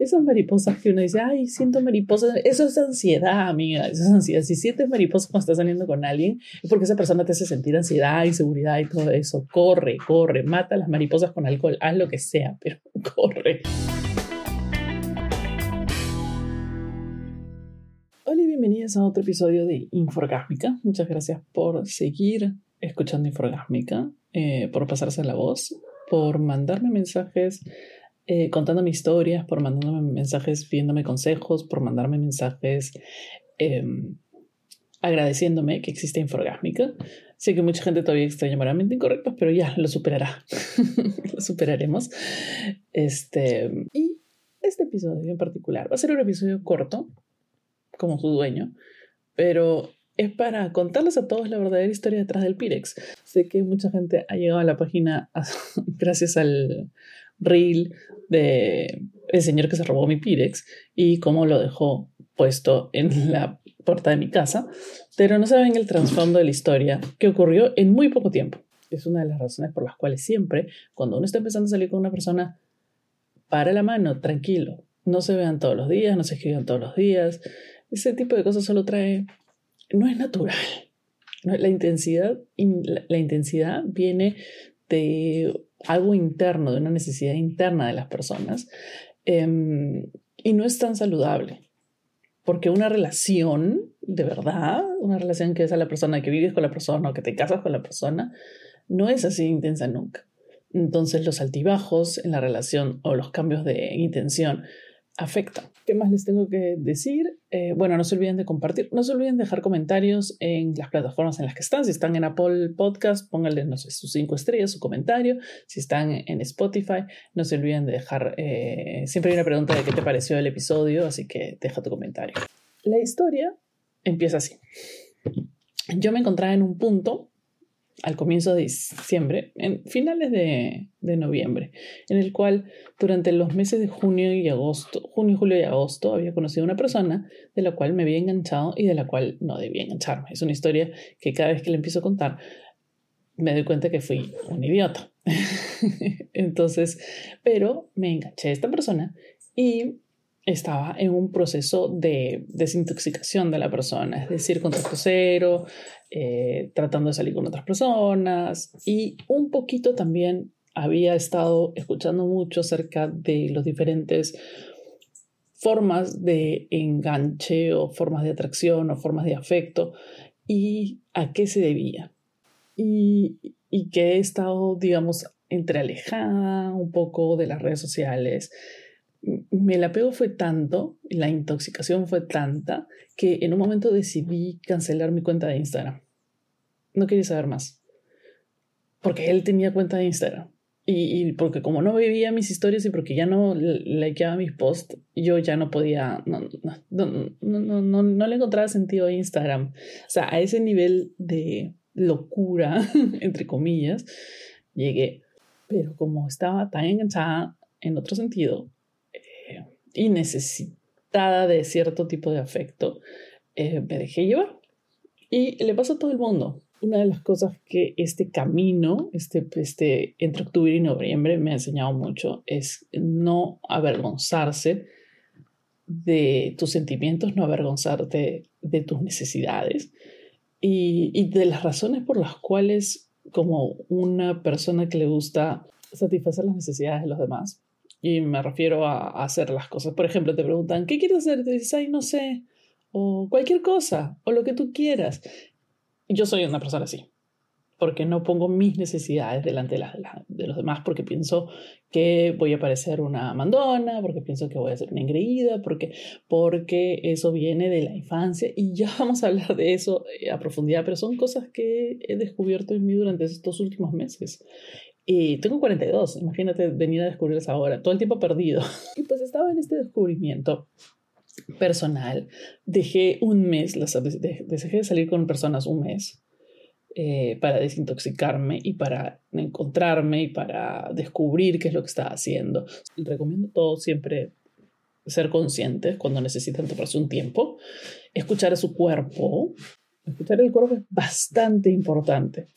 esas mariposas que uno dice, ay, siento mariposas, eso es ansiedad, amiga, eso es ansiedad. Si sientes mariposas cuando estás saliendo con alguien, es porque esa persona te hace sentir ansiedad, inseguridad y todo eso. Corre, corre, mata las mariposas con alcohol, haz lo que sea, pero corre. Hola y bienvenidas a otro episodio de Inforgásmica. Muchas gracias por seguir escuchando Inforgásmica, eh, por pasarse la voz, por mandarme mensajes eh, contándome historias, por mandándome mensajes pidiéndome consejos, por mandarme mensajes em, agradeciéndome que existe Inforgásmica. Sé que mucha gente todavía extraña moralmente incorrectos, pero ya lo superará. lo superaremos. Este, y este episodio en particular va a ser un episodio corto, como su dueño, pero es para contarles a todos la verdadera historia detrás del Pirex. Sé que mucha gente ha llegado a la página gracias al reel de el señor que se robó mi Pirex y cómo lo dejó puesto en la puerta de mi casa, pero no saben el trasfondo de la historia que ocurrió en muy poco tiempo. Es una de las razones por las cuales siempre, cuando uno está empezando a salir con una persona, para la mano, tranquilo. No se vean todos los días, no se escriban todos los días. Ese tipo de cosas solo trae no es natural. La intensidad, la intensidad viene de algo interno, de una necesidad interna de las personas em, y no es tan saludable. Porque una relación, de verdad, una relación que es a la persona, que vives con la persona o que te casas con la persona, no es así intensa nunca. Entonces los altibajos en la relación o los cambios de intención afecta. ¿Qué más les tengo que decir? Eh, bueno, no se olviden de compartir, no se olviden de dejar comentarios en las plataformas en las que están. Si están en Apple Podcast, pónganle, sus cinco estrellas, su comentario. Si están en Spotify, no se olviden de dejar, eh, siempre hay una pregunta de qué te pareció el episodio, así que deja tu comentario. La historia empieza así. Yo me encontraba en un punto al comienzo de diciembre, en finales de, noviembre, en el cual durante los meses de junio y agosto, junio, julio y agosto, había conocido a una persona de la cual me había enganchado y de la cual no debía engancharme. Es una historia que cada vez que le empiezo a contar, me doy cuenta que fui un idiota. Entonces, pero me enganché a esta persona y estaba en un proceso de desintoxicación de la persona, es decir, contacto cero, eh, tratando de salir con otras personas y un poquito también había estado escuchando mucho acerca de los diferentes formas de enganche o formas de atracción o formas de afecto y a qué se debía. Y, y que he estado, digamos, entre alejada un poco de las redes sociales, el apego fue tanto, la intoxicación fue tanta, que en un momento decidí cancelar mi cuenta de Instagram. No quería saber más. Porque él tenía cuenta de Instagram. Y, porque como no veía mis historias y porque ya no likeaba mis posts, yo ya no podía, no, no, no, no le encontraba sentido a Instagram. O sea, a ese nivel de locura, entre comillas, llegué. Pero como estaba tan enganchada en otro sentido, y necesitada de cierto tipo de afecto, eh, me dejé llevar. Y le pasa a todo el mundo. Una de las cosas que este camino, este, este, entre octubre y noviembre, me ha enseñado mucho es no avergonzarse de tus sentimientos, no avergonzarte de tus necesidades y, y de las razones por las cuales, como una persona que le gusta satisfacer las necesidades de los demás, y me refiero a, hacer las cosas. Por ejemplo, te preguntan, ¿qué quieres hacer? Te dices, ay, no sé. O cualquier cosa, o lo que tú quieras. Yo soy una persona así, porque no pongo mis necesidades delante de, de, los demás, porque pienso que voy a parecer una mandona, porque pienso que voy a ser una engreída, porque, porque eso viene de la infancia. Y ya vamos a hablar de eso eh, a profundidad, pero son cosas que he descubierto en mí durante estos últimos meses. Tengo 42, imagínate venir a descubrirlas ahora, todo el tiempo perdido. Y pues estaba en este descubrimiento personal. Dejé un mes, dejé de salir con personas un mes eh, para desintoxicarme y para encontrarme y para descubrir qué es lo que estaba haciendo. Recomiendo todo siempre ser conscientes cuando necesitan tomarse un tiempo, escuchar a su cuerpo. Escuchar el cuerpo es bastante importante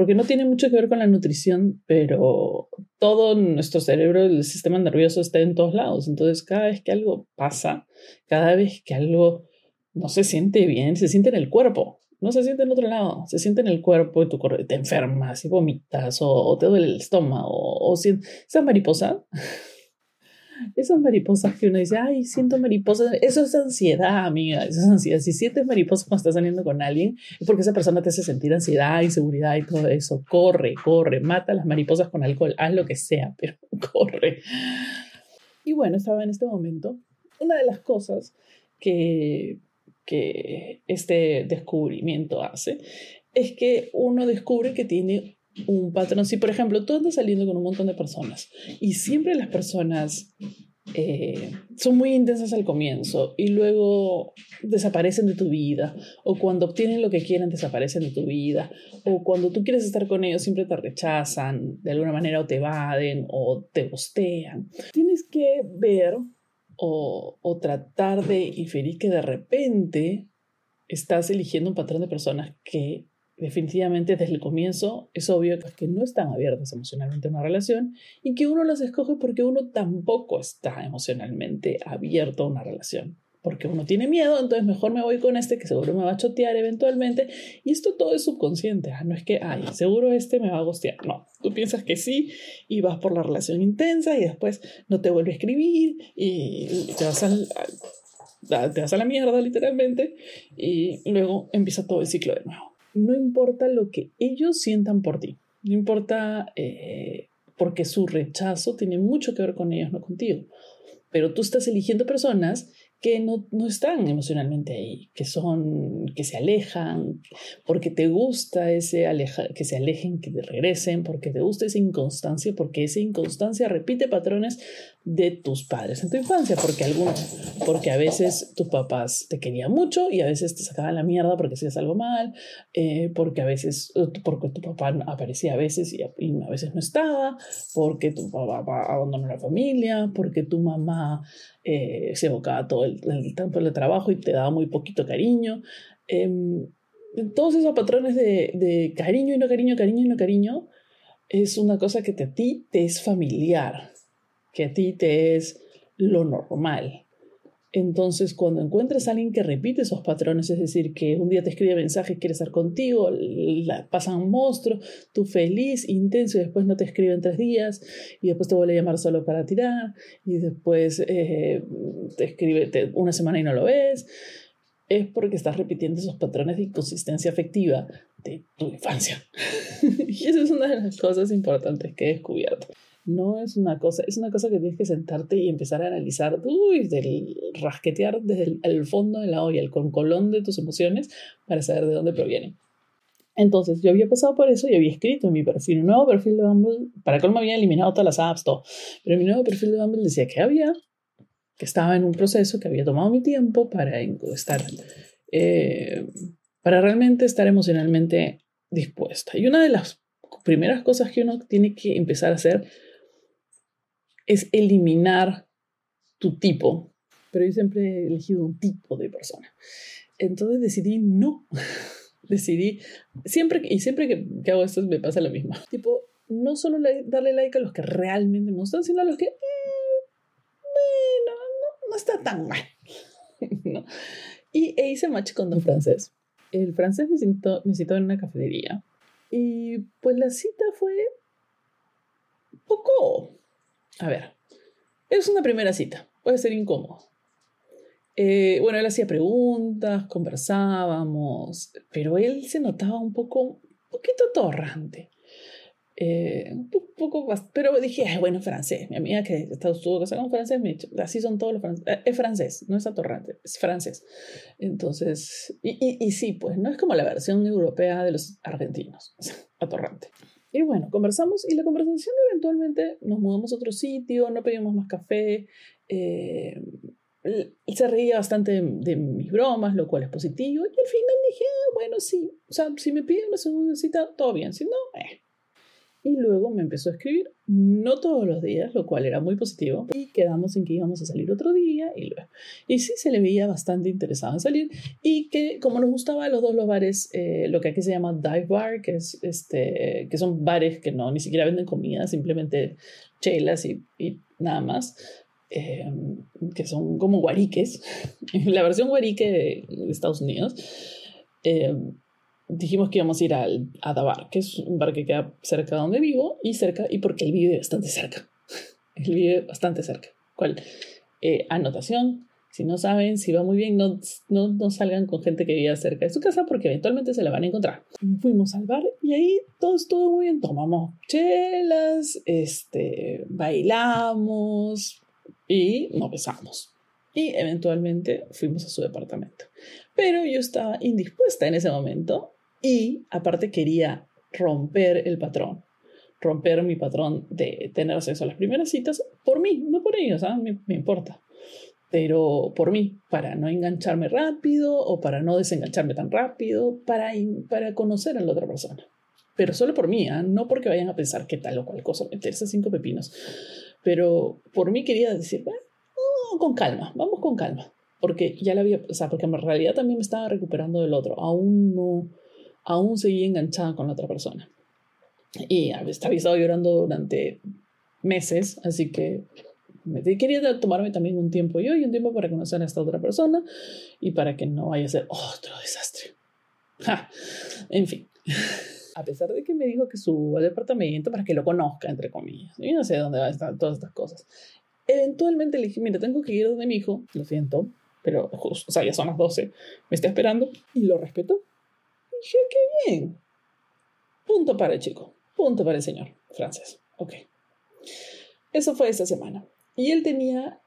porque no tiene mucho que ver con la nutrición, pero todo nuestro cerebro, el sistema nervioso está en todos lados. Entonces, cada vez que algo pasa, cada vez que algo no se siente bien, se siente en el cuerpo. No se siente en otro lado, se siente en el cuerpo y tu te enfermas y vomitas o, te duele el estómago o, o esa mariposa esas mariposas que uno dice, ay, siento mariposas, eso es ansiedad, amiga, eso es ansiedad. Si sientes mariposas cuando estás saliendo con alguien, es porque esa persona te hace sentir ansiedad, inseguridad y todo eso. Corre, corre, mata las mariposas con alcohol, haz lo que sea, pero corre. Y bueno, estaba en este momento. Una de las cosas que, que este descubrimiento hace es que uno descubre que tiene un patrón. Si, por ejemplo, tú andas saliendo con un montón de personas y siempre las personas eh, son muy intensas al comienzo y luego desaparecen de tu vida, o cuando obtienen lo que quieren desaparecen de tu vida, o cuando tú quieres estar con ellos siempre te rechazan de alguna manera o te evaden o te bostean. Tienes que ver o, o tratar de inferir que de repente estás eligiendo un patrón de personas que definitivamente desde el comienzo es obvio que no están abiertas emocionalmente a una relación y que uno las escoge porque uno tampoco está emocionalmente abierto a una relación. Porque uno tiene miedo, entonces mejor me voy con este que seguro me va a chotear eventualmente. Y esto todo es subconsciente, ¿ah? no es que, ay, seguro este me va a gostear. No, tú piensas que sí y vas por la relación intensa y después no te vuelve a escribir y te vas te vas a la mierda literalmente y luego empieza todo el ciclo de nuevo no importa lo que ellos sientan por ti, no importa eh, porque su rechazo tiene mucho que ver con ellos, no contigo. Pero tú estás eligiendo personas que no, no, están emocionalmente ahí, que son, que se alejan, porque te gusta ese aleja, que se alejen, que regresen, porque te gusta esa inconstancia, porque esa inconstancia repite patrones de tus padres en tu infancia, porque algunos, porque a veces tus papás te querían mucho y a veces te sacaban la mierda porque hacías algo mal, eh, porque a veces, porque tu papá aparecía a veces y a, veces no estaba, porque tu papá abandonó la familia, porque tu mamá eh, se evocaba todo el, tiempo de trabajo y te daba muy poquito cariño. Eh, todos esos patrones de, de, cariño y no cariño, cariño y no cariño, es una cosa que te, a ti te es familiar, que a ti te es lo normal. Entonces, cuando encuentres a alguien que repite esos patrones, es decir, que un día te escribe mensajes, quiere estar contigo, la, pasa un monstruo, tú feliz, intenso, y después no te escribe en tres días, y después te vuelve a llamar solo para tirar, y después eh, te escribe una semana y no lo ves, es porque estás repitiendo esos patrones de inconsistencia afectiva de tu infancia. y eso es una de las cosas importantes que he descubierto no es una cosa, es una cosa que tienes que sentarte y empezar a analizar, uy, del rasquetear desde el, fondo de la olla, el concolón de tus emociones para saber de dónde provienen. Entonces, yo había pasado por eso y había escrito en mi perfil, un nuevo perfil de Bumble, para colmo había eliminado todas las apps, todo, pero mi nuevo perfil de Bumble decía que había, que estaba en un proceso, que había tomado mi tiempo para estar, eh, para realmente estar emocionalmente dispuesta. Y una de las primeras cosas que uno tiene que empezar a hacer es eliminar tu tipo. Pero yo siempre he elegido un tipo de persona. Entonces decidí no. decidí, siempre, y siempre que, hago esto me pasa lo mismo. Tipo, no solo darle like a los que realmente me gustan, sino a los que, eh, bueno, no, está tan mal. ¿no? Y e hice match con un francés. El francés me citó, me citó en una cafetería. Y pues la cita fue poco a ver, es una primera cita, puede ser incómodo. Eh, bueno, él hacía preguntas, conversábamos, pero él se notaba un poco, un poquito torrante. Eh, un poco, pero dije, bueno, francés. Mi amiga que estuvo casada con francés me dijo, así son todos los franceses. Eh, es francés, no es atorrante, es francés. Entonces, y, y, y sí, pues no es como la versión europea de los argentinos, atorrante. Y bueno, conversamos y la conversación eventualmente nos mudamos a otro sitio, no pedimos más café. Eh, se reía bastante de, mis bromas, lo cual es positivo. Y al final dije, ah, bueno, sí, o sea, si me piden una segunda cita, todo bien, si no, eh. Y luego me empezó a escribir, no todos los días, lo cual era muy positivo, y quedamos en que íbamos a salir otro día y luego. Y sí se le veía bastante interesado en salir y que como nos gustaba a los dos los bares, eh, lo que aquí se llama dive bar, que, es este, que son bares que no ni siquiera venden comida, simplemente chelas y, y nada más, eh, que son como guariques, la versión guarique de, Estados Unidos. Eh, dijimos que íbamos a ir al, a Dabar, que es un bar que queda cerca de donde vivo y cerca, y porque él vive bastante cerca. él vive bastante cerca. ¿Cuál? Eh, anotación. Si no saben, si va muy bien, no, no, no, salgan con gente que vive cerca de su casa porque eventualmente se la van a encontrar. Fuimos al bar y ahí todo estuvo muy bien. Tomamos chelas, este, bailamos y nos besamos. Y eventualmente fuimos a su departamento. Pero yo estaba indispuesta en ese momento y aparte quería romper el patrón, romper mi patrón de tener sexo a las primeras citas por mí, no por ellos, ¿ah? me, me importa, pero por mí, para no engancharme rápido o para no desengancharme tan rápido, para, para conocer a la otra persona. Pero solo por mí, ¿ah? no porque vayan a pensar qué tal o cual cosa, meterse cinco pepinos. Pero por mí quería decir, con calma, vamos con calma. Porque ya la había, o sea, porque en realidad también me estaba recuperando del otro. Aún no, aún seguía enganchada con la otra persona. Y había estado llorando durante meses, así que quería tomarme también un tiempo yo y un tiempo para conocer a esta otra persona y para que no vaya a ser otro desastre. En fin. A pesar de que me dijo que suba al departamento para que lo conozca, entre comillas. Yo no sé dónde van a estar todas estas cosas. Eventualmente le dije, mira, tengo que ir donde mi hijo, lo siento, pero justo, o sea, ya son las 12, me está esperando y lo respeto dije, qué bien. Punto para el chico, punto para el señor francés. Ok. Eso fue esta semana. Y él tenía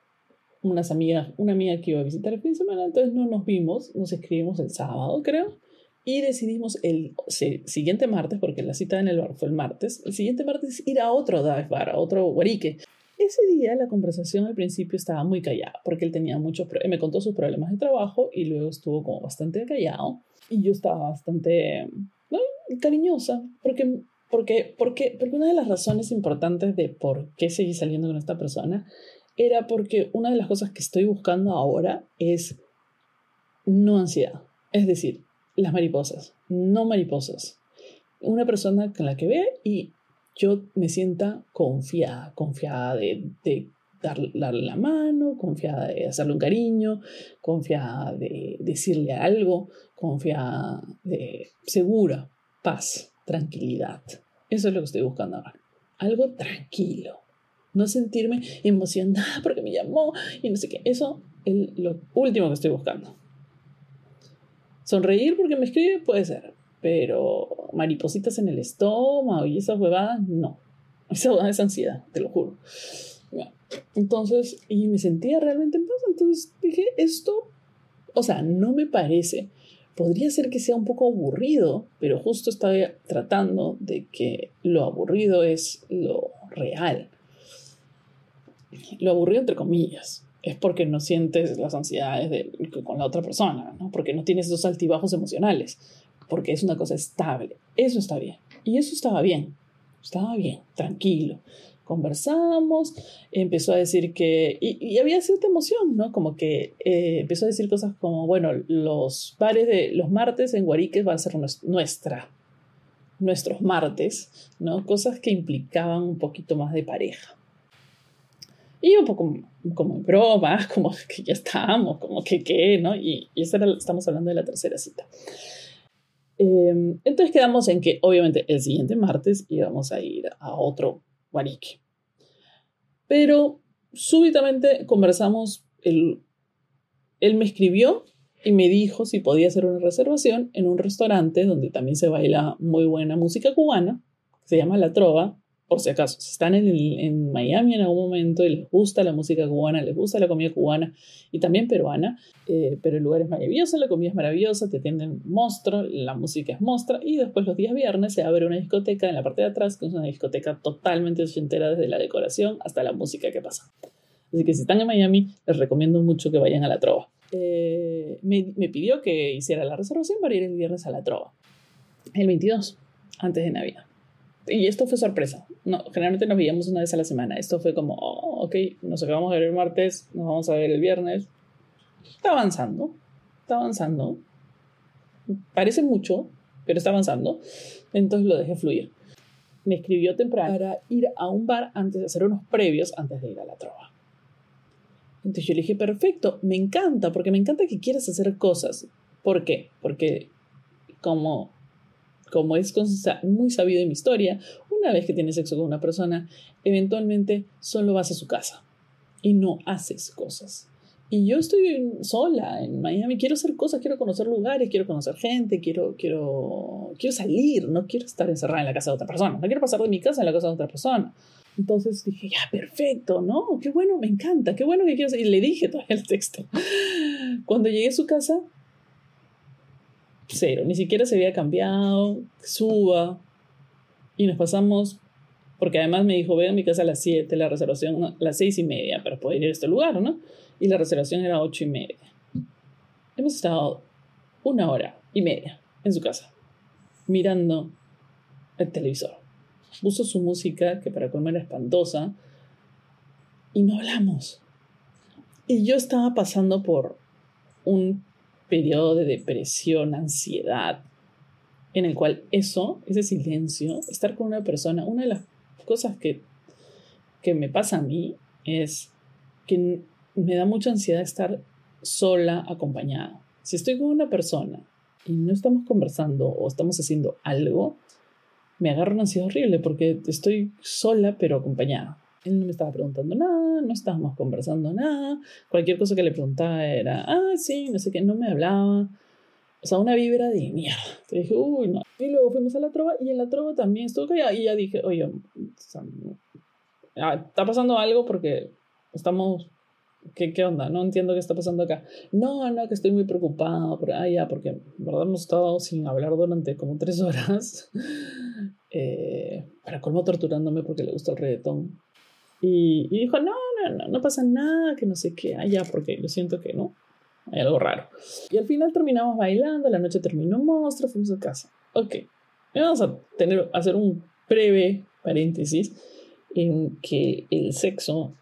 unas amigas, una amiga que iba a visitar el fin de semana, entonces no nos vimos, nos escribimos el sábado, creo, y decidimos el siguiente martes, porque la cita en el bar fue el martes, el siguiente martes ir a otro dive bar, a otro guarique. Ese día la conversación al principio estaba muy callada, porque él tenía muchos, me contó sus problemas de trabajo y luego estuvo como bastante callado. Y yo estaba bastante cariñosa, porque, porque, porque, porque una de las razones importantes de por qué seguí saliendo con esta persona era porque una de las cosas que estoy buscando ahora es no ansiedad. Es decir, las mariposas, no mariposas. Una persona con la que vea y yo me sienta confiada, confiada de, de darle, la mano, confiada de hacerle un cariño, confiada de decirle algo, confiada de segura, paz, tranquilidad. Eso es lo que estoy buscando ahora. Algo tranquilo. No sentirme emocionada porque me llamó y no sé qué. Eso es lo último que estoy buscando. Sonreír porque me escribe puede ser, pero maripositas en el estómago y esas huevadas, no. Esa es ansiedad, te lo juro. Entonces, y me sentía realmente en paz. Entonces dije, esto, o sea, no me parece. Podría ser que sea un poco aburrido, pero justo estaba tratando de que lo aburrido es lo real. Lo aburrido entre comillas. Es porque no sientes las ansiedades de, con la otra persona, ¿no? porque no tienes esos altibajos emocionales, porque es una cosa estable. Eso está bien. Y eso estaba bien. Estaba bien, tranquilo conversamos, empezó a decir que, y, había cierta emoción, ¿no? Como que eh, empezó a decir cosas como, bueno, los bares de los martes en Guariques van a ser nuestra, nuestros martes, ¿no? Cosas que implicaban un poquito más de pareja. Y un poco como en broma, como que ya estamos, como que qué, ¿no? Y, y eso estamos hablando de la tercera cita. Em, entonces quedamos en que obviamente el siguiente martes íbamos a ir a otro Guarique. Pero súbitamente conversamos, él, él me escribió y me dijo si podía hacer una reservación en un restaurante donde también se baila muy buena música cubana, se llama La Trova, por si acaso, si están en, Miami en algún momento y les gusta la música cubana, les gusta la comida cubana y también peruana, eh, pero el lugar es maravilloso, la comida es maravillosa, te atienden monstruo, la música es monstruo y después los días viernes se abre una discoteca en la parte de atrás, que es una discoteca totalmente ochentera desde la decoración hasta la música que pasa. Así que si están en Miami, les recomiendo mucho que vayan a la Trova. Eh, me, me pidió que hiciera la reservación para ir el viernes a la Trova, el 22, antes de Navidad. Y esto fue sorpresa. No, generalmente nos veíamos una vez a la semana. Esto fue como, oh, ok, nos acabamos de ver el martes, nos vamos a ver el viernes. Está avanzando, está avanzando. Parece mucho, pero está avanzando. Entonces lo dejé fluir. Me escribió temprano para ir a un bar antes de hacer unos previos antes de ir a la trova. Entonces yo le dije, perfecto, me encanta, porque me encanta que quieras hacer cosas. ¿Por qué? Porque como, como es muy sabido en mi historia, una vez que tienes sexo con una persona, eventualmente solo vas a su casa y no haces cosas. Y yo estoy sola en Miami, quiero hacer cosas, quiero conocer lugares, quiero conocer gente, quiero, quiero, quiero salir, no quiero estar encerrada en la casa de otra persona, no quiero pasar de mi casa a la casa de otra persona. Entonces dije, ya, perfecto, ¿no? Qué bueno, me encanta, qué bueno que quiero hacer. Y le dije todo el texto. Cuando llegué a su casa, cero, ni siquiera se había cambiado, suba. Y nos pasamos, porque además me dijo, ve a mi casa a las 7, la reservación a las 6 y media para poder ir a este lugar, ¿no? y la reservación era ocho y media. Hemos estado una hora y media en su casa, mirando el televisor. Puso su música, que para comer era espantosa, y no hablamos. Y yo estaba pasando por un periodo de depresión, ansiedad, en el cual eso, ese silencio, estar con una persona, una de las cosas que, que me pasa a mí es que me da mucha ansiedad estar sola, acompañada. Si estoy con una persona y no estamos conversando o estamos haciendo algo, me agarra una ansiedad horrible porque estoy sola pero acompañada. Él no me estaba preguntando nada, no estábamos conversando nada. Cualquier cosa que le preguntaba era, ah, sí, no sé qué, no me hablaba. O sea, una vibra de mierda. Te dije, uy, no. Y luego fuimos a la trova y en la trova también estuvo callada y ya dije, oye, ah, está pasando algo porque estamos ¿Qué, ¿Qué onda? No entiendo qué está pasando acá. No, no, que estoy muy preocupado. Por, ah, porque verdad hemos estado sin hablar durante como tres horas. eh, para colmo torturándome porque le gusta el reggaetón. Y, y, dijo, no, no, no, no pasa nada, que no sé qué. Ya, porque yo siento que no. Hay algo raro. Y al final terminamos bailando, la noche terminó monstruo, fuimos a casa. Ok. Vamos a tener, hacer un breve paréntesis en que el sexo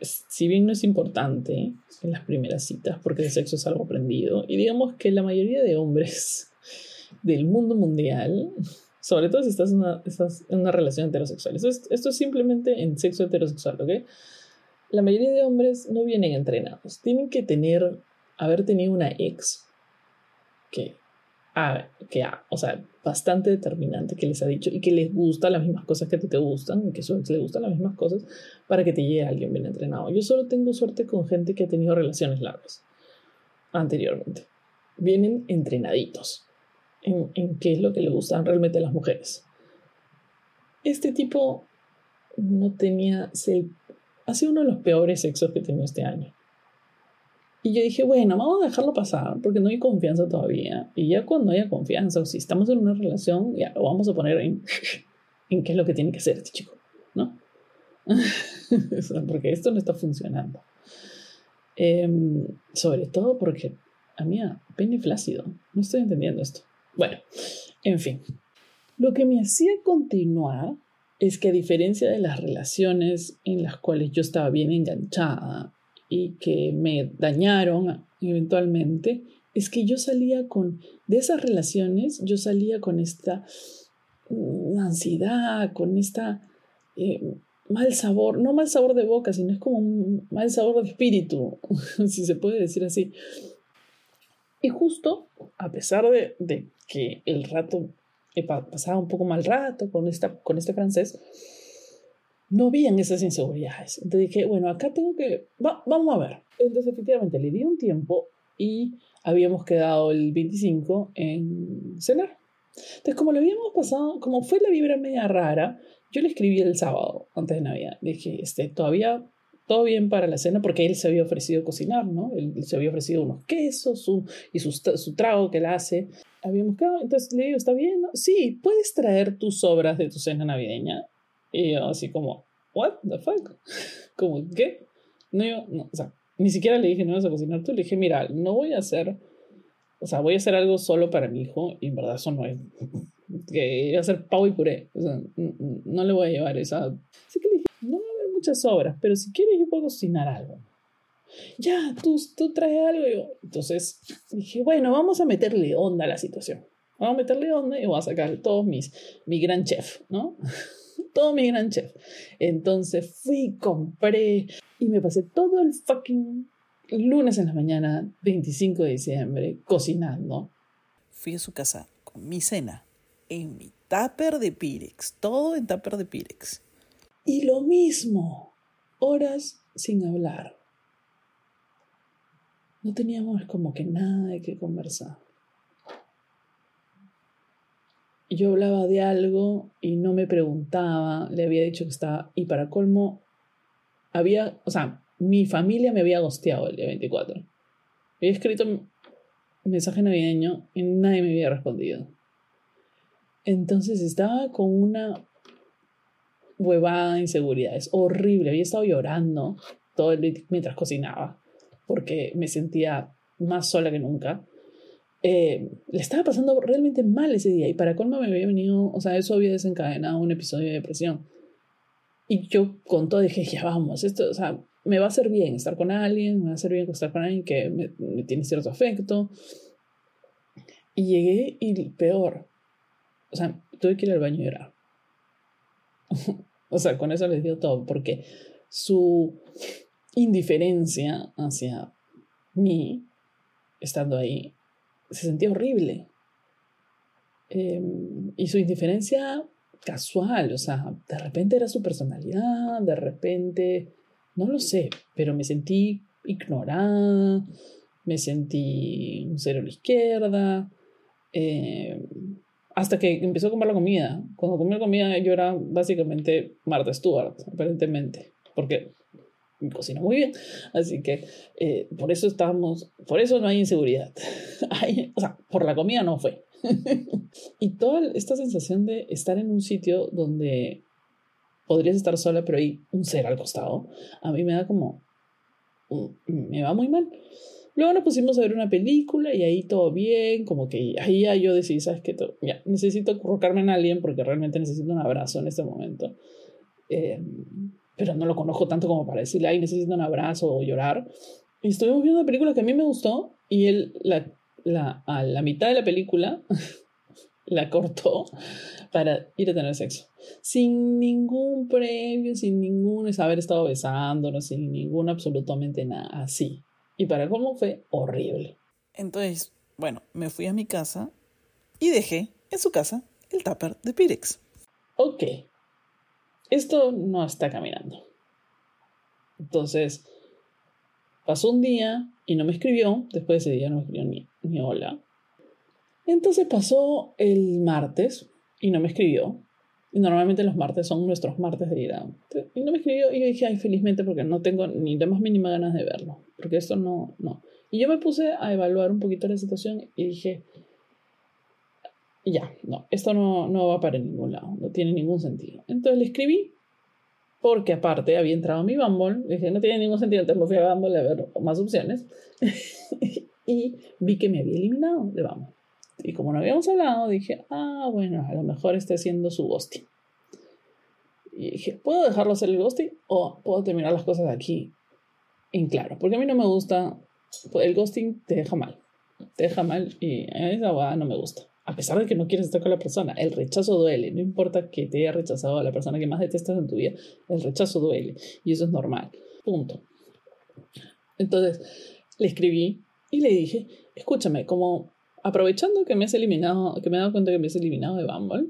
si bien no es importante en las primeras citas, porque el sexo es algo aprendido, y digamos que la mayoría de hombres del mundo mundial, sobre todo si estás en una, en una relación heterosexual, esto es, esto es simplemente en sexo heterosexual, ¿ok? La mayoría de hombres no vienen entrenados, tienen que tener, haber tenido una ex que a, que o sea, bastante determinante que les ha dicho y que les gusta las mismas cosas que a ti te gustan, y que a su ex le gustan las mismas cosas, para que te llegue alguien bien entrenado. Yo solo tengo suerte con gente que ha tenido relaciones largas anteriormente. Vienen entrenaditos en, en qué es lo que le gustan realmente a las mujeres. Este tipo no tenía, ha sido uno de los peores sexos que he tenido este año. Y yo dije, bueno, vamos a dejarlo pasar porque no hay confianza todavía. Y ya cuando haya confianza, o si estamos en una relación, ya lo vamos a poner en, en qué es lo que tiene que hacer este chico, ¿no? porque esto no está funcionando. Em, sobre todo porque, a mí, pene flácido. No estoy entendiendo esto. Bueno, en fin. Lo que me hacía continuar es que a diferencia de las relaciones en las cuales yo estaba bien enganchada y que me dañaron eventualmente, es que yo salía con, de esas relaciones, yo salía con esta mm, ansiedad, con esta eh, mal sabor, no mal sabor de boca, sino es como un mal sabor de espíritu, si se puede decir así. Y justo, a pesar de, que el rato pasaba un poco mal rato con, esta, con este francés, no habían esas inseguridades. Entonces dije, bueno, acá tengo que, vamos a ver. Entonces efectivamente le di un tiempo y habíamos quedado el 25 en cenar. Entonces como lo habíamos pasado, como fue la vibra media rara, yo le escribí el sábado antes de Navidad. Dije, este, todavía todo bien para la cena porque él se había ofrecido cocinar, ¿no? Él, se había ofrecido unos quesos su, y su, su trago que él hace. Habíamos quedado, entonces le digo, ¿está bien? No? Sí, puedes traer tus sobras de tu cena navideña y yo así como, what the fuck? Como, ¿qué? No, yo, no, o sea, ni siquiera le dije, no vas a cocinar tú. Le dije, mira, no voy a hacer, o sea, voy a hacer algo solo para mi hijo y en verdad eso no es, que iba a ser pavo y puré. O sea, no le voy a llevar esa. Así que le dije, no muchas obras, pero si quieres yo puedo cocinar algo. Ya, tú, tú traes algo. Yo. Entonces dije, bueno, vamos a meterle onda a la situación. Vamos a meterle onda y voy a sacar todos mis, mi gran chef, ¿no? todo mi gran chef. Entonces fui, compré y me pasé todo el fucking lunes en la mañana, 25 de diciembre, cocinando. Fui a su casa con mi cena en mi tupper de Pirex, todo en tupper de Pirex. Y lo mismo, horas sin hablar. No teníamos como que nada de qué conversar. Yo hablaba de algo y no me preguntaba, le había dicho que estaba, y para colmo, había, o sea, mi familia me había gosteado el día 24. Había escrito un mensaje navideño y nadie me había respondido. Entonces estaba con una huevada de inseguridades horrible. Había estado llorando todo el día mientras cocinaba porque me sentía más sola que nunca. Eh, le estaba pasando realmente mal ese día y para colmo me había venido, o sea, eso había desencadenado un episodio de depresión. Y yo con todo dije, ya vamos, esto, o sea, me va a hacer bien estar con alguien, me va a hacer bien estar con alguien que me, me tiene cierto afecto. Y llegué y peor, o sea, tuve que ir al baño y llorar. o sea, con eso les digo todo, porque su indiferencia hacia mí, estando ahí, se sentía horrible. Em, y su indiferencia casual, o sea, de repente era su personalidad, de repente, no lo sé, pero me sentí ignorada, me sentí un cero a izquierda, eh, hasta que empezó a comer la comida. Cuando comió la comida yo era básicamente Martha Stewart, aparentemente, porque cocina muy bien. Así que eh, por eso estábamos, por eso no hay inseguridad. hay, o sea, por la comida no fue. y toda esta sensación de estar en un sitio donde podrías estar sola, pero hay un ser al costado, a mí me da como, me va muy mal. Luego nos pusimos a ver una película y ahí todo bien, como que ahí ya yo decidí, ¿sabes qué? Ya, necesito colocarme en alguien porque realmente necesito un abrazo en este momento. Eh, pero no lo conozco tanto como para decirle, ay, necesito un abrazo o llorar. Y estuvimos viendo una película que a mí me gustó y él, a la mitad de la película, la cortó para ir a tener sexo. Sin ningún previo, sin ningún haber estado besándonos, sin ningún absolutamente nada, así. Y para cómo fue horrible. Entonces, bueno, me fui a mi casa y dejé en su casa el tupper de Pirex. Ok, esto no está caminando. Entonces, pasó un día y no me escribió, después de ese día no me escribió ni, ni hola. Entonces pasó el martes y no me escribió. Normalmente los martes son nuestros martes de ida. Y no me escribió y yo dije, ay, felizmente porque no tengo ni de más mínima ganas de verlo. Porque esto no, no. Y yo me puse a evaluar un poquito la situación y dije, ya, no, esto no, no va para ningún lado, no tiene ningún sentido. Entonces le escribí, porque aparte había entrado mi Bumble, dije, no tiene ningún sentido, entonces me fui a Bumble a ver más opciones, y vi que me había eliminado de Bumble. Y como no habíamos hablado, dije, ah, bueno, a lo mejor está haciendo su ghosting. Y dije, ¿puedo dejarlo hacer el ghosting o puedo terminar las cosas aquí en claro? Porque a mí no me gusta, el ghosting te deja mal, te deja mal y a esa no me gusta a pesar de que no quieres estar con la persona, el rechazo duele. No importa que te haya rechazado a la persona que más detestas en tu vida, el rechazo duele. Y eso es normal. Punto. Entonces, le escribí y le dije, escúchame, como aprovechando que me has eliminado, que me he dado cuenta que me has eliminado de Bumble,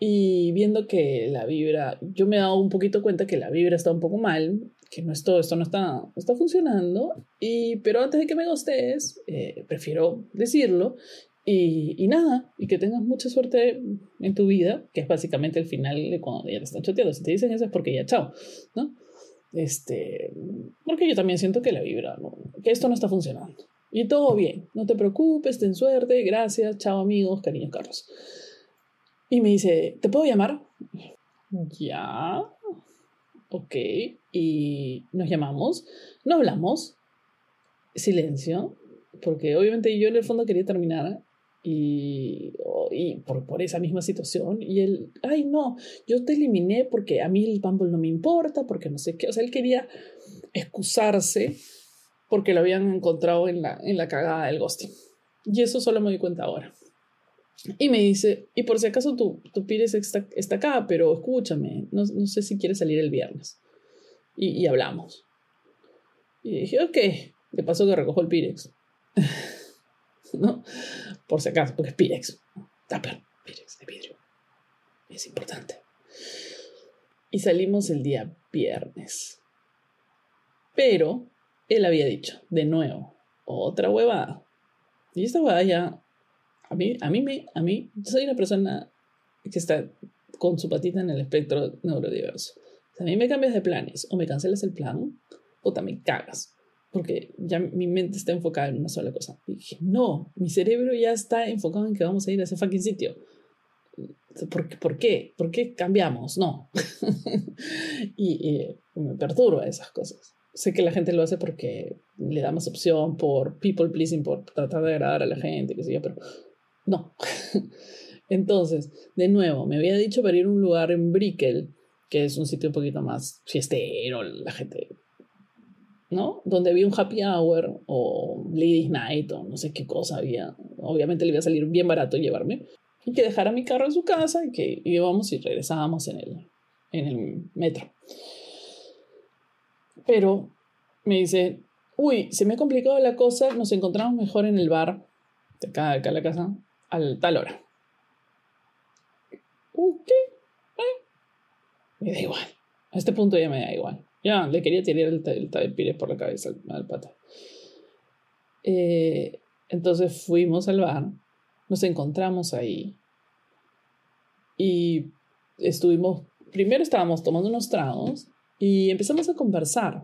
y viendo que la vibra, yo me he dado un poquito cuenta que la vibra está un poco mal, que no esto, esto no está, está funcionando, y, pero antes de que me gustes, eh, prefiero decirlo y, nada, y que tengas mucha suerte en tu vida, que es básicamente el final de cuando ya te están choteando. Si te dicen eso es porque ya chao, ¿no? Este, porque yo también siento que la vibra, que esto no está funcionando. Y todo bien, no te preocupes, ten suerte, gracias, chao amigos, cariños Carlos. Y me dice, ¿te puedo llamar? Ya, ok, y nos llamamos, no hablamos, silencio, porque obviamente yo en el fondo quería terminar y, y por, por, esa misma situación. Y él, ay, no, yo te eliminé porque a mí el Bumble no me importa, porque no sé qué. O sea, él quería excusarse porque lo habían encontrado en la, en la cagada del ghosting. Y eso solo me di cuenta ahora. Y me dice, y por si acaso tu, tu Pires está, está acá, pero escúchame, no, no, sé si quieres salir el viernes. Y, y hablamos. Y dije, ok, de paso que recojo el Pirex. ¿No? Por si acaso, porque es Pirex. Tupper, Pirex de vidrio. Es importante. Y salimos el día viernes. Pero él había dicho, de nuevo, otra huevada. Y esta huevada ya, a mí, a mí, me, a mí, yo soy una persona que está con su patita en el espectro neurodiverso. A mí me cambias de planes o me cancelas el plan, o también cagas porque ya mi mente está enfocada en una sola cosa. Y dije, no, mi cerebro ya está enfocado en que vamos a ir a ese fucking sitio. ¿Por, ¿por qué? ¿Por qué cambiamos? No. y, me perturba esas cosas. Sé que la gente lo hace porque le da más opción, por people pleasing, por tratar de agradar a la gente, que sé pero no. Entonces, de nuevo, me había dicho para ir a un lugar en Brickell, que es un sitio un poquito más fiestero, la gente ¿no? Donde había un happy hour o ladies night o no sé qué cosa había. Obviamente le iba a salir bien barato llevarme. Y que dejara mi carro en su casa y que íbamos y regresábamos en el, en el metro. Pero me dice, uy, se me ha complicado la cosa, nos encontramos mejor en el bar de acá, de acá la casa, a tal hora. ¿Qué? ¿Eh? Me da igual. A este punto ya me da igual. Ya, le quería tirar el, el por la cabeza al, pata. Eh, entonces fuimos al bar, nos encontramos ahí y estuvimos, primero estábamos tomando unos tragos y empezamos a conversar,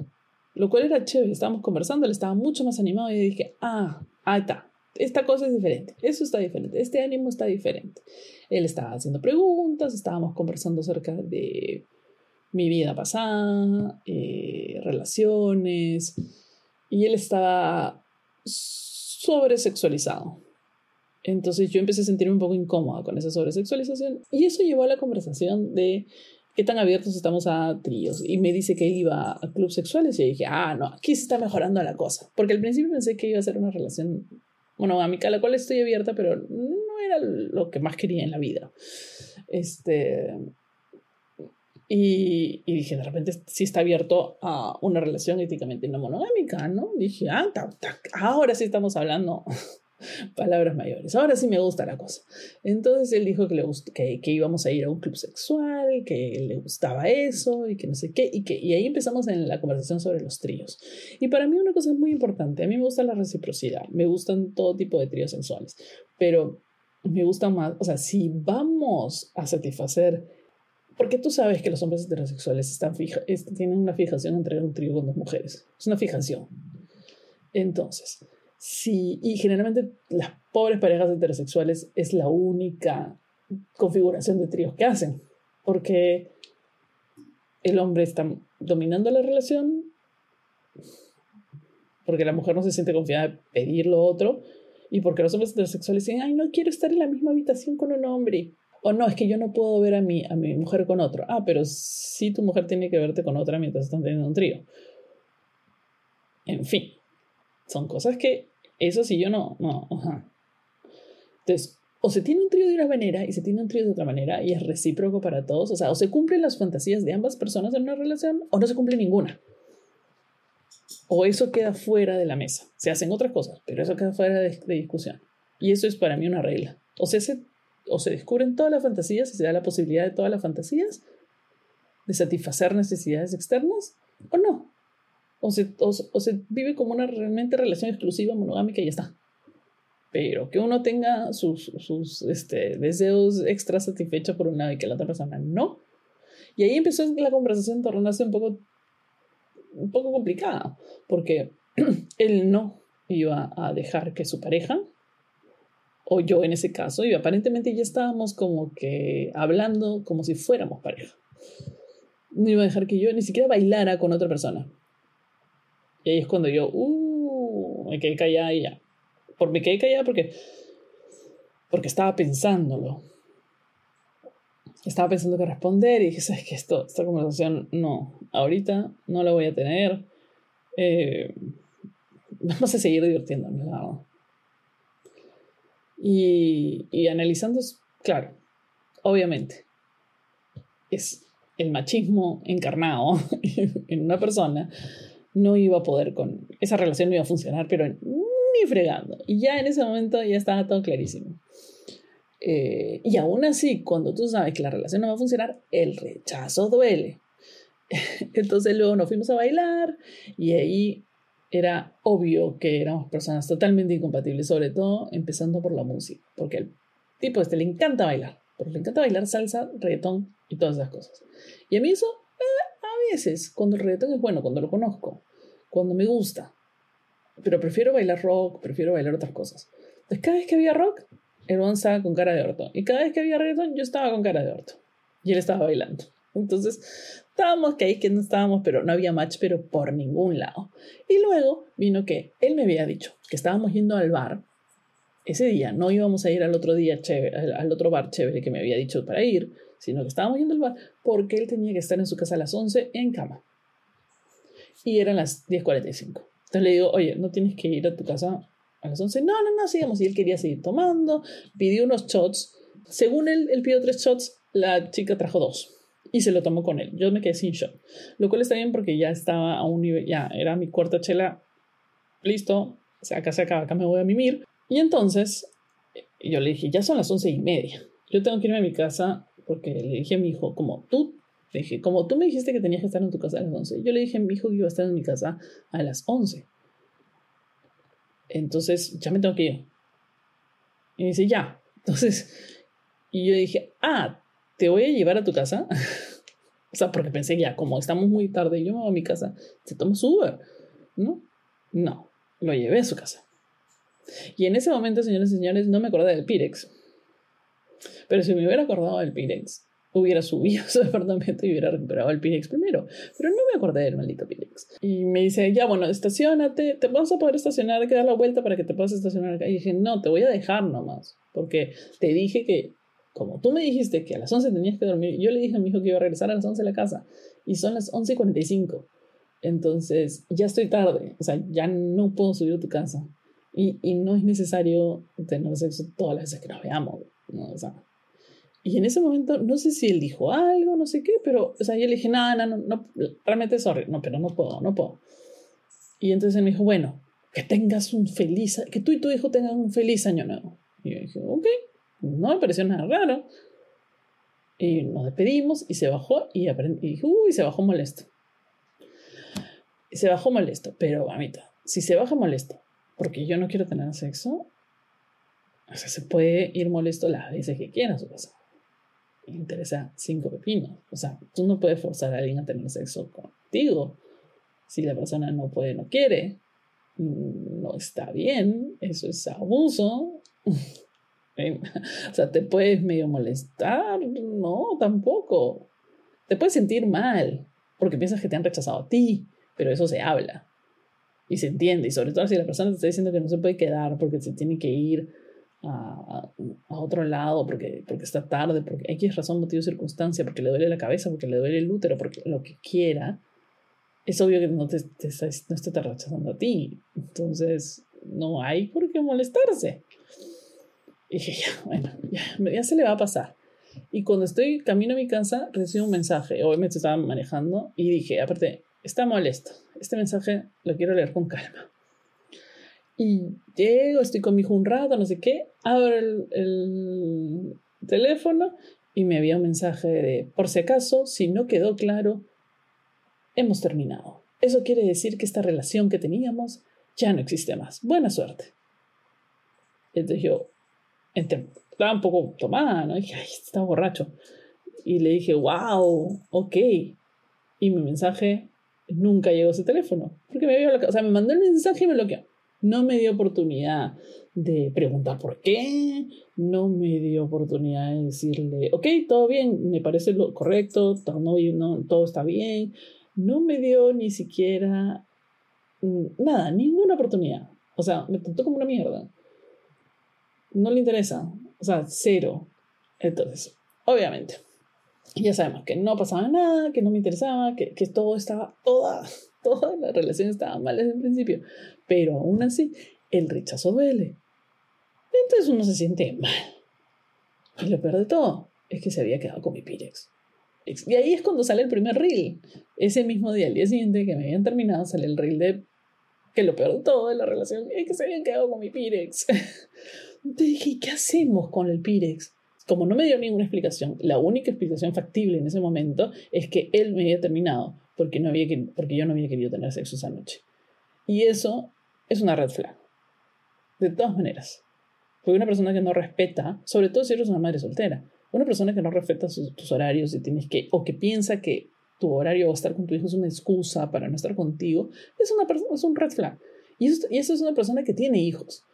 lo cual era chévere, estábamos conversando, él estaba mucho más animado y dije, ah, ahí está, esta cosa es diferente, eso está diferente, este ánimo está diferente. Él estaba haciendo preguntas, estábamos conversando acerca de mi vida pasada, eh, relaciones, y él estaba sobresexualizado. Entonces yo empecé a sentirme un poco incómoda con esa sobresexualización y eso llevó a la conversación de qué tan abiertos estamos a tríos. Y me dice que iba a clubes sexuales y dije, ah, no, aquí se está mejorando la cosa. Porque al principio pensé que iba a ser una relación monogámica, a la cual estoy abierta, pero no era lo que más quería en la vida. Este, y, dije, de repente sí está abierto a una relación éticamente no monogámica, ¿no? Dije, ah, ahora sí estamos hablando palabras mayores, ahora sí me gusta la cosa. Entonces él dijo que, le que, que, íbamos a ir a un club sexual, que le gustaba eso y que no sé qué, y, que, y ahí empezamos en la conversación sobre los tríos. Y para mí una cosa muy importante, a mí me gusta la reciprocidad, me gustan todo tipo de tríos sensuales, pero me gusta más, o sea, si vamos a satisfacer porque tú sabes que los hombres heterosexuales están fija, tienen una fijación entre un trío con dos mujeres. Es una fijación. Entonces, sí, y generalmente las pobres parejas heterosexuales es la única configuración de tríos que hacen. Porque el hombre está dominando la relación, porque la mujer no se siente confiada de pedir lo otro, y porque los hombres heterosexuales dicen, ay, no quiero estar en la misma habitación con un hombre. O no, es que yo no puedo ver a mi, a mi mujer con otro. Ah, pero sí tu mujer tiene que verte con otra mientras están teniendo un trío. En fin, son cosas que eso sí yo no, no, Entonces, o se tiene un trío de una manera y se tiene un trío de otra manera y es recíproco para todos. O sea, o se cumplen las fantasías de ambas personas en una relación o no se cumple ninguna. O eso queda fuera de la mesa. Se hacen otras cosas, pero eso queda fuera de, discusión. Y eso es para mí una regla. O se hace o se descubren todas las fantasías y se da la posibilidad de todas las fantasías de satisfacer necesidades externas o no. O se, o, se vive como una realmente relación exclusiva, monogámica y ya está. Pero que uno tenga sus, sus este, deseos extra satisfechos por un lado y que la otra persona no. Y ahí empezó la conversación a tornarse un poco, un poco complicada, porque él no iba a dejar que su pareja o yo en ese caso, y aparentemente ya estábamos como que hablando como si fuéramos pareja. No iba a dejar que yo ni siquiera bailara con otra persona. Y ahí es cuando yo, uh, me quedé callada y ya. Por, me quedé callada porque porque estaba pensándolo. Estaba pensando qué responder y dije, ¿sabes qué? Esto, esta conversación no, ahorita no la voy a tener. Eh, vamos a seguir divirtiéndonos, Y, y analizando, claro, obviamente, es el machismo encarnado en una persona, no iba a poder con, esa relación no iba a funcionar, pero ni fregando. Y ya en ese momento ya estaba todo clarísimo. Eh, y aún así, cuando tú sabes que la relación no va a funcionar, el rechazo duele. Entonces luego nos fuimos a bailar y ahí era obvio que éramos personas totalmente incompatibles, sobre todo empezando por la música, porque al tipo este le encanta bailar, pero le encanta bailar salsa, reggaetón y todas esas cosas. Y a mí eso, veces, cuando el reggaetón es bueno, cuando lo conozco, cuando me gusta, pero prefiero bailar rock, prefiero bailar otras cosas. Entonces cada vez que había rock, el estaba con cara de orto. Y cada vez que había reggaetón, yo estaba con cara de orto. Y él estaba bailando. Entonces, estábamos que ahí que no estábamos, pero no había match, pero por ningún lado. Y luego vino que él me había dicho que estábamos yendo al bar. Ese día no íbamos a ir al otro día al otro bar chévere que me había dicho para ir, sino que estábamos yendo al bar porque él tenía que estar en su casa a las 11 en cama. Y eran las 10.45. Entonces le digo, oye, no tienes que ir a tu casa a las 11. No, no, no, sigamos. Y él quería seguir tomando, pidió unos shots. Según él, él pidió tres shots, la chica trajo dos. Y se lo tomó con él. Yo me quedé sin shot. Lo cual está bien porque ya estaba a un nivel, ya era mi cuarta chela. Listo, acá se acaba, acá me voy a mimir. Y entonces yo le dije, ya son las once y media. Yo tengo que irme a mi casa porque le dije a mi hijo, como tú, dije, como tú me dijiste que tenías que estar en tu casa a las 11, yo le dije a mi hijo que iba a estar en mi casa a las 11. Entonces, ya me tengo que ir. Y me dice, ya. Entonces, y yo dije, ah, te voy a llevar a tu casa. o sea, porque pensé, ya, como estamos muy tarde, yo me voy a mi casa, te tomo su Uber. ¿No? No, lo llevé a su casa. Y en ese momento, señores y señores, no me acordé del Pirex. Pero si me hubiera acordado del Pirex, hubiera subido a su departamento y hubiera recuperado el Pirex primero. Pero no me acordé del maldito Pirex. Y me dice, ya, bueno, estacionate, te vamos a poder estacionar, hay que dar la vuelta para que te puedas estacionar acá. Y dije, no, te voy a dejar nomás. Porque te dije que, como tú me dijiste que a las 11 tenías que dormir, yo le dije a mi hijo que iba a regresar a las 11 a la casa. Y son las 11 y 45. Entonces, ya estoy tarde. O sea, ya no puedo subir a tu casa. Y, y no es necesario tener sexo todas las veces que nos veamos. ¿No? O y en ese momento, no sé si él dijo algo, no sé qué, pero, o sea, yo le dije, no, no, no, no realmente sorry, no, pero no puedo, no puedo. Y entonces él me dijo, bueno, que tengas un feliz, que tú y tu hijo tengan un feliz año nuevo. Y yo dije, ok, no me pareció nada raro. Y nos despedimos y se bajó y, aprendí, y uy, se bajó molesto. Se bajó molesto, pero, mamita, si se baja molesto porque yo no quiero tener sexo, o sea, se puede ir molesto las veces que quiera a su casa interesa cinco pepinos. O sea, tú no puedes forzar a alguien a tener sexo contigo. Si la persona no puede, no quiere, mm, no está bien, eso es abuso. o sea, te puedes medio molestar, no, tampoco. Te puedes sentir mal porque piensas que te han rechazado a ti, pero eso se habla y se entiende. Y sobre todo si la persona te está diciendo que no se puede quedar porque se tiene que ir a, otro lado porque, porque está tarde, porque X razón, motivo, circunstancia, porque le duele la cabeza, porque le duele el útero, porque lo que quiera, es obvio que no te, te, no esté rechazando a ti. Entonces, no hay por qué molestarse. Y dije, ya, bueno, ya, ya se le va a pasar. Y cuando estoy camino a mi casa, recibo un mensaje. Obviamente estaba manejando y dije, aparte, está molesto. Este mensaje lo quiero leer con calma. Y llego, estoy con mi hijo un rato, no sé qué, abro el, teléfono y me había un mensaje de, por si acaso, si no quedó claro, hemos terminado. Eso quiere decir que esta relación que teníamos ya no existe más. Buena suerte. Entonces yo estaba un poco tomada, ¿no? dije, ay, está borracho. Y le dije, wow, ok. Y mi mensaje nunca llegó a ese teléfono. Porque me vio, o sea, me mandó el mensaje y me bloqueó. No me dio oportunidad de preguntar por qué, no me dio oportunidad de decirle, ok, todo bien, me parece lo correcto, todo, no, todo está bien. No me dio ni siquiera mm, nada, ninguna oportunidad. O sea, me trató como una mierda. No le interesa. O sea, cero. Entonces, obviamente, ya sabemos que no pasaba nada, que no me interesaba, que, que todo estaba, toda, toda la relación estaba mal desde el principio. Pero aún así, el rechazo duele. Entonces uno se siente mal. Y lo peor de todo es que se había quedado con mi Pirex. Y ahí es cuando sale el primer reel. Ese mismo día, el día siguiente que me habían terminado, sale el reel de que lo peor de todo de la relación es que se habían quedado con mi Pirex. Entonces dije, ¿qué hacemos con el Pirex? Como no me dio ninguna explicación, la única explicación factible en ese momento es que él me había terminado porque, no había, porque yo no había querido tener sexo esa noche. Y eso es una red flag. De todas maneras. Porque una persona que no respeta, sobre todo si eres una madre soltera, una persona que no respeta tus horarios y tienes que, o que piensa que tu horario o estar con tu hijo es una excusa para no estar contigo, es, una es un red flag. Y eso, y eso es una persona que tiene hijos.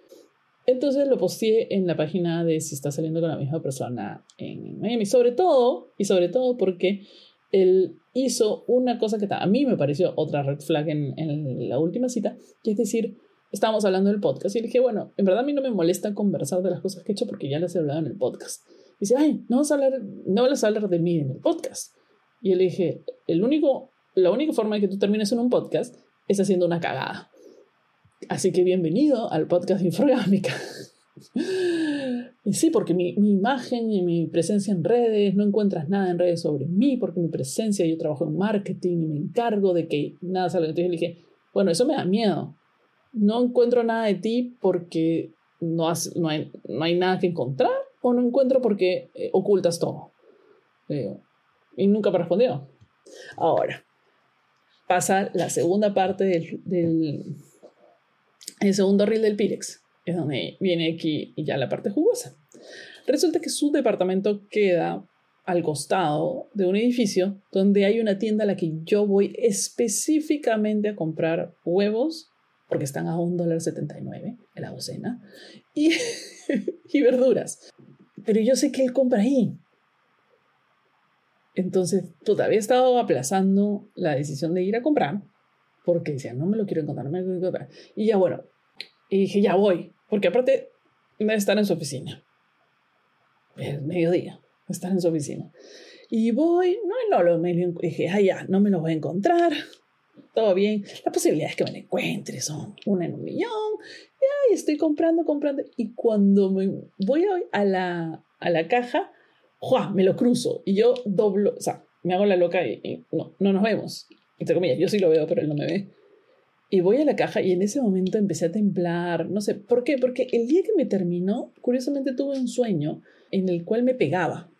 Entonces lo posteé en la página de si está saliendo con la misma persona en Miami. Sobre todo, y sobre todo porque él hizo una cosa que a mí me pareció otra red flag en, en la última cita, que es decir, estábamos hablando del podcast y le dije, bueno, en verdad a mí no me molesta conversar de las cosas que he hecho porque ya las he hablado en el podcast. Y dice, ay, no vas a hablar, no vas a hablar de mí en el podcast. Y yo le dije, el único, la única forma de que tú termines en un podcast es haciendo una cagada. Así que bienvenido al podcast Inforgámica. Y sí, porque mi, mi, imagen y mi presencia en redes, no encuentras nada en redes sobre mí, porque mi presencia, yo trabajo en marketing y me encargo de que nada salga. Entonces le dije, bueno, eso me da miedo. No encuentro nada de ti porque no, has, no, hay, no hay nada que encontrar o no encuentro porque eh, ocultas todo. y nunca me respondió. Ahora, pasa la segunda parte del, del el segundo reel del Pirex. Es donde viene aquí ya la parte jugosa. Resulta que su departamento queda al costado de un edificio donde hay una tienda a la que yo voy específicamente a comprar huevos, porque están a $1.79 en la docena, y, y verduras. Pero yo sé que él compra ahí. Entonces, todavía he estado aplazando la decisión de ir a comprar, porque decía, no me lo quiero encontrar, no me lo quiero encontrar. Y ya bueno, y dije, ya voy, porque aparte debe estar en su oficina. Es mediodía, estar en su oficina. Y voy, no, no lo me dije, ah, ya, no me lo voy a encontrar. Todo bien. La posibilidad es que me lo encuentre son una en un millón. Y estoy comprando, comprando. Y cuando me voy a la, a la caja, ¡jua! me lo cruzo. Y yo doblo, o sea, me hago la loca y, y no, no nos vemos. Entre comillas, yo sí lo veo, pero él no me ve. Y voy a la caja y en ese momento empecé a temblar. No sé, ¿por qué? Porque el día que me terminó, curiosamente tuve un sueño en el cual me pegaba.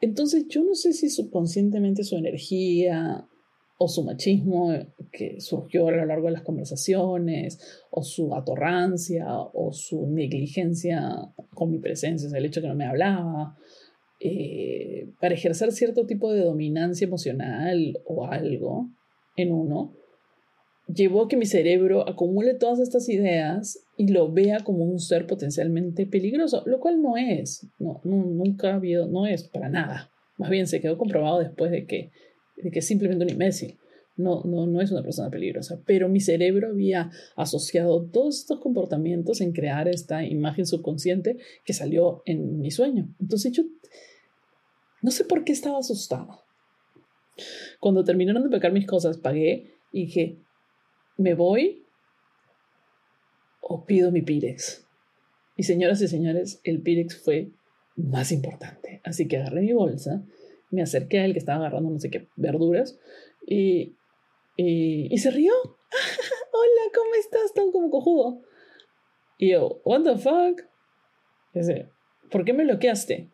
Entonces yo no sé si subconscientemente su energía o su machismo que surgió a lo largo de las conversaciones, o su atorrancia, o su negligencia con mi presencia, el hecho de que no me hablaba, eh, para ejercer cierto tipo de dominancia emocional o algo en uno, llevó a que mi cerebro acumule todas estas ideas y lo vea como un ser potencialmente peligroso, lo cual no es, no, nunca ha habido, no es para nada. Más bien se quedó comprobado después de que, de que es simplemente un imbécil. No, no, no es una persona peligrosa, pero mi cerebro había asociado todos estos comportamientos en crear esta imagen subconsciente que salió en mi sueño. Entonces yo no sé por qué estaba asustada. Cuando terminaron de pecar mis cosas, pagué y dije, ¿Me voy o pido mi Pirex? Y señoras y señores, el Pirex fue más importante. Así que agarré mi bolsa, me acerqué a él que estaba agarrando no sé qué verduras y, y, se rió. Hola, ¿cómo estás? Todo como cojudo. Y yo, ¿What the fuck? Dice, ¿por qué me bloqueaste?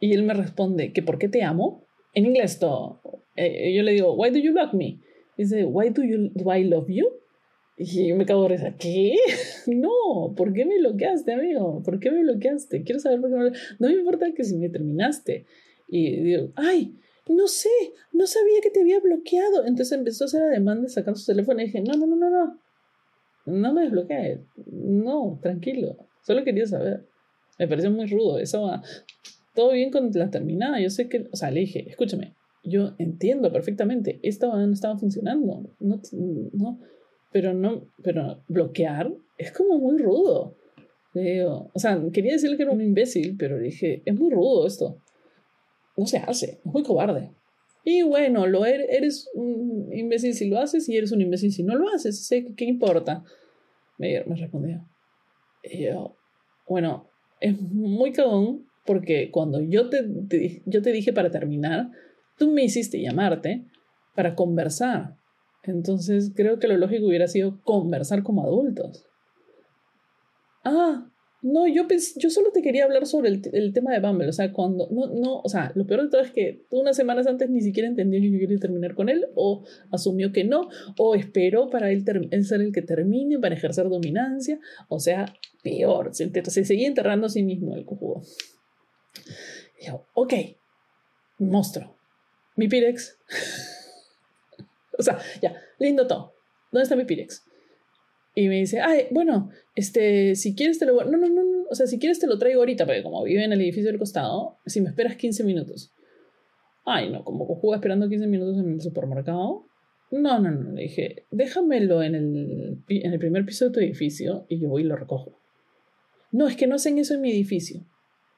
Y él me responde, ¿que por qué te amo? En inglés todo. Eh, yo le digo, ¿Why do you block me? Dice, why do, you, do I love you? Y yo me cago de risa. ¿Qué? No, ¿por qué me bloqueaste, amigo? ¿Por qué me bloqueaste? Quiero saber por qué me No me importa que si me terminaste. Y digo, ay, no sé, no sabía que te había bloqueado. Entonces empezó a hacer ademán de sacar su teléfono y dije, no, no, no, no, no. No me desbloquees. No, tranquilo. Solo quería saber. Me pareció muy rudo. Eso va. Todo bien con la terminada. Yo sé que, o sea, le dije, escúchame, yo entiendo perfectamente, esto no estaba funcionando, no, no, pero no, pero bloquear es como muy rudo. o sea, quería decirle que era un imbécil, pero dije, es muy rudo esto. No se hace, es muy cobarde. Y bueno, lo er-, eres un imbécil si lo haces y eres un imbécil si no lo haces. Sé ¿qué importa? Me, me respondió. Y yo, bueno, es muy cagón porque cuando yo te, yo te dije para terminar, tú me hiciste llamarte para conversar. Entonces creo que lo lógico hubiera sido conversar como adultos. Ah, no, yo, yo solo te quería hablar sobre el, tema de Bumble. O sea, cuando. No, no, o sea, lo peor de todo es que tú unas semanas antes ni siquiera entendió que yo quería terminar con él, o asumió que no, o esperó para él, ser el que termine, para ejercer dominancia. O sea, peor. Se, se seguía enterrando a sí mismo el cojudo. Yo, ok, monstruo. Mi Pirex. o sea, ya, lindo todo. ¿Dónde está mi Pirex? Y me dice, ay, bueno, este, si quieres te lo... No, no, no, no, o sea, si quieres te lo traigo ahorita, porque como vive en el edificio del costado, si me esperas 15 minutos. Ay, no, como juega esperando 15 minutos en el supermercado. No, no, no, le dije, déjamelo en el, en el primer piso de tu edificio y yo voy y lo recojo. No, es que no hacen eso en mi edificio.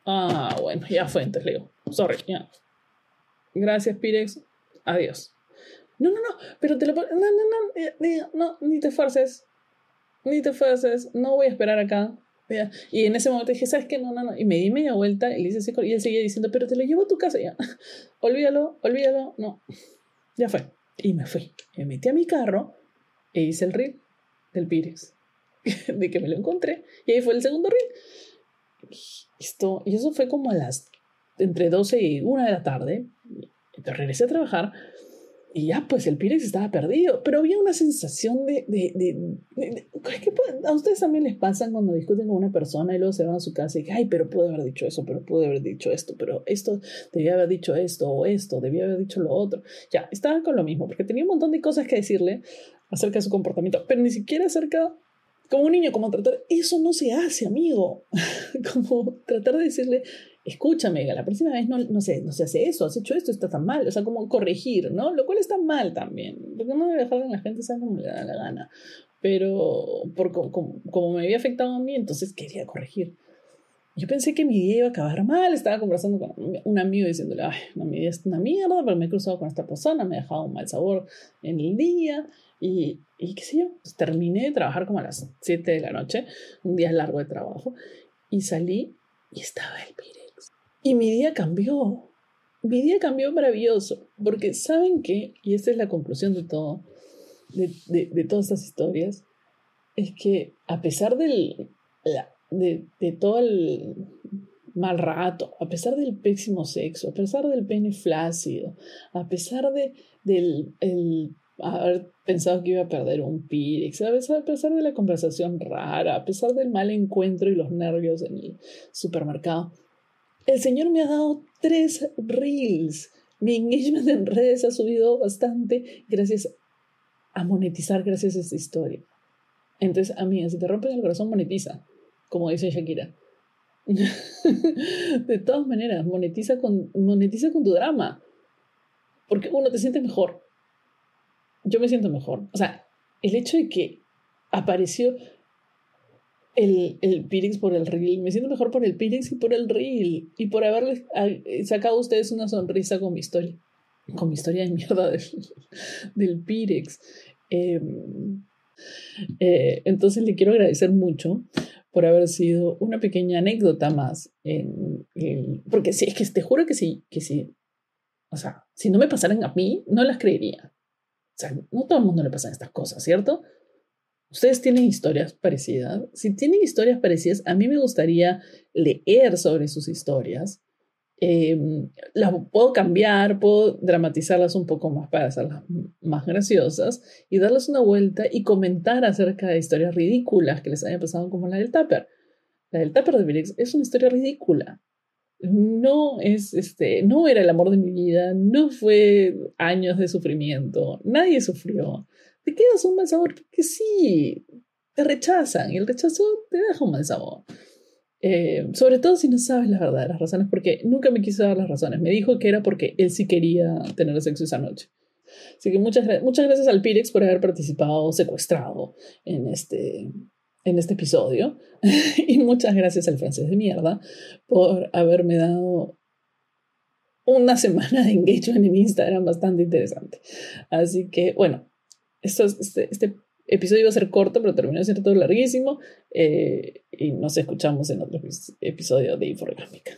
Ah, bueno, ya fue, entonces le digo, sorry, ya. Gracias, Pirex. Adiós. No, no, no, pero te lo... No, no, no, no, ni te esfuerces ni te fuerzas, no voy a esperar acá. Y en ese momento dije, ¿sabes qué? No, no, no. Y me di media vuelta y le hice y él seguía diciendo, pero te lo llevo a tu casa ya. olvídalo, olvídalo. No, ya fue. Y me fui. Me metí a mi carro e hice el reel del Pires. de que me lo encontré. Y ahí fue el segundo reel. Esto, y eso fue como a las entre 12 y 1 de la tarde. Entonces regresé a trabajar y ya, pues el Pirex estaba perdido, pero había una sensación de... de, de, a ustedes también les pasa cuando discuten con una persona y luego se van a su casa y dicen, ay, pero pude haber dicho eso, pero pude haber dicho esto, pero esto, debía haber dicho esto o esto, debía haber dicho lo otro. Ya, estaba con lo mismo, porque tenía un montón de cosas que decirle acerca de su comportamiento, pero ni siquiera acerca como un niño, como tratar, eso no se hace, amigo. como tratar de decirle, escúchame, la próxima vez no, no, sé, no se hace eso, has hecho esto, está tan mal. O sea, como corregir, ¿no? Lo cual está mal también. Porque no debe dejar que la gente sea como le da la gana. Pero por, como, como, me había afectado a mí, entonces quería corregir. Yo pensé que mi día iba a acabar mal. Estaba conversando con un amigo diciéndole, ay, no, mi día es una mierda, pero me he cruzado con esta persona, me ha dejado un mal sabor en el día. Y, y qué sé yo, pues terminé de trabajar como a las 7 de la noche, un día largo de trabajo, y salí y estaba el Pirex. Y mi día cambió. Mi día cambió maravilloso, porque saben qué, y esta es la conclusión de todo, de, de, de todas estas historias, es que a pesar del, de, de todo el mal rato, a pesar del pésimo sexo, a pesar del pene flácido, a pesar de, del el haber pensado que iba a perder un Pirex, a pesar de la conversación rara, a pesar del mal encuentro y los nervios en el supermercado. El Señor me ha dado tres reels. Mi engagement en redes ha subido bastante gracias a monetizar, gracias a esta historia. Entonces, amiga, si te rompes el corazón, monetiza, como dice Shakira. de todas maneras, monetiza con, monetiza con tu drama. Porque uno te siente mejor yo me siento mejor. O sea, el hecho de que apareció el, el por el reel, me siento mejor por el Pirix y por el reel, y por haberles sacado a ustedes una sonrisa con mi historia, con mi historia de mierda del, del Pirex. Em, eh, entonces le quiero agradecer mucho por haber sido una pequeña anécdota más. Porque sí, es que te juro que sí, que sí. O sea, si no me pasaran a mí, no las creería. O sea, no todo el mundo le pasan estas cosas, ¿cierto? Ustedes tienen historias parecidas. Si tienen historias parecidas, a mí me gustaría leer sobre sus historias. Em, las puedo cambiar, puedo dramatizarlas un poco más para hacerlas más graciosas y darles una vuelta y comentar acerca de historias ridículas que les hayan pasado como la del Tupper. La del Tupper de Virex es una historia ridícula no es este, no era el amor de mi vida, no fue años de sufrimiento, nadie sufrió. Te quedas un mal sabor porque sí, te rechazan y el rechazo te deja un mal sabor. Eh, sobre todo si no sabes las verdaderas razones, porque nunca me quiso dar las razones. Me dijo que era porque él sí quería tener sexo esa noche. Así que muchas, muchas gracias al Pirex por haber participado secuestrado en este, en este episodio. y muchas gracias al francés de mierda por haberme dado una semana de engagement en Instagram bastante interesante. Así que, bueno, este, este episodio iba a ser corto, pero terminó siendo todo larguísimo. Eh, y nos escuchamos en otro episodio de Inforgámica.